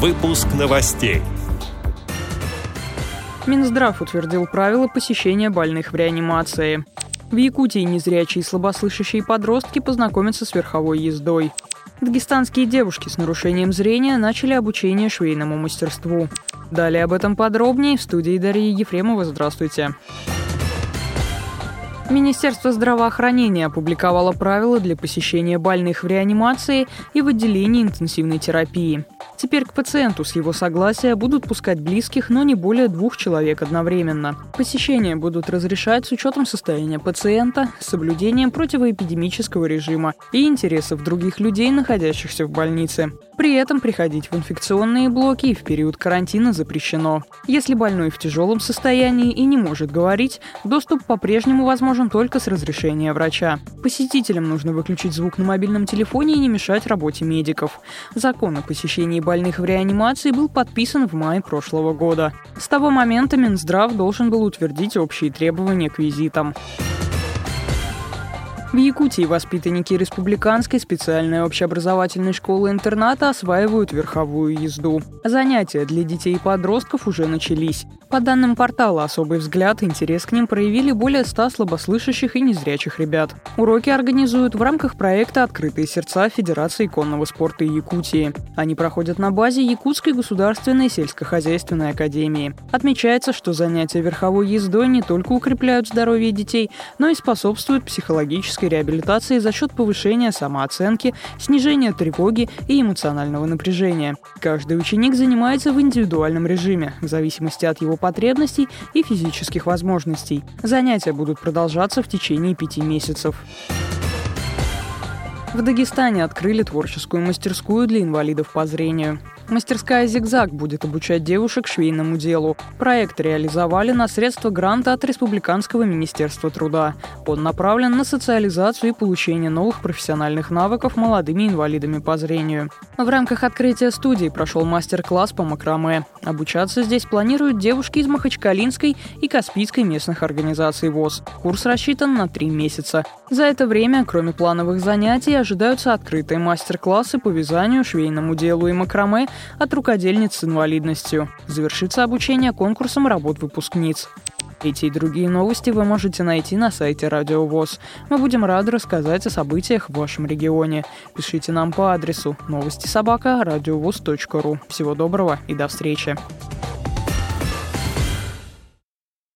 Выпуск новостей. Минздрав утвердил правила посещения больных в реанимации. В Якутии незрячие и слабослышащие подростки познакомятся с верховой ездой. Дагестанские девушки с нарушением зрения начали обучение швейному мастерству. Далее об этом подробнее в студии Дарьи Ефремова. Здравствуйте. Министерство здравоохранения опубликовало правила для посещения больных в реанимации и в отделении интенсивной терапии. Теперь к пациенту с его согласия будут пускать близких, но не более двух человек одновременно. Посещения будут разрешать с учетом состояния пациента, соблюдением противоэпидемического режима и интересов других людей, находящихся в больнице. При этом приходить в инфекционные блоки и в период карантина запрещено. Если больной в тяжелом состоянии и не может говорить, доступ по-прежнему возможен только с разрешения врача. Посетителям нужно выключить звук на мобильном телефоне и не мешать работе медиков. Закон о посещении больных в реанимации был подписан в мае прошлого года. С того момента Минздрав должен был утвердить общие требования к визитам. В Якутии воспитанники республиканской специальной общеобразовательной школы-интерната осваивают верховую езду. Занятия для детей и подростков уже начались. По данным портала «Особый взгляд», интерес к ним проявили более 100 слабослышащих и незрячих ребят. Уроки организуют в рамках проекта «Открытые сердца» Федерации конного спорта Якутии. Они проходят на базе Якутской государственной сельскохозяйственной академии. Отмечается, что занятия верховой ездой не только укрепляют здоровье детей, но и способствуют психологической психологической реабилитации за счет повышения самооценки, снижения тревоги и эмоционального напряжения. Каждый ученик занимается в индивидуальном режиме, в зависимости от его потребностей и физических возможностей. Занятия будут продолжаться в течение пяти месяцев. В Дагестане открыли творческую мастерскую для инвалидов по зрению. Мастерская «Зигзаг» будет обучать девушек швейному делу. Проект реализовали на средства гранта от Республиканского министерства труда. Он направлен на социализацию и получение новых профессиональных навыков молодыми инвалидами по зрению. В рамках открытия студии прошел мастер-класс по макраме. Обучаться здесь планируют девушки из Махачкалинской и Каспийской местных организаций ВОЗ. Курс рассчитан на три месяца. За это время, кроме плановых занятий, ожидаются открытые мастер-классы по вязанию, швейному делу и макраме, от рукодельниц с инвалидностью. Завершится обучение конкурсом работ выпускниц. Эти и другие новости вы можете найти на сайте Радио ВОЗ. Мы будем рады рассказать о событиях в вашем регионе. Пишите нам по адресу новости собака ру. Всего доброго и до встречи.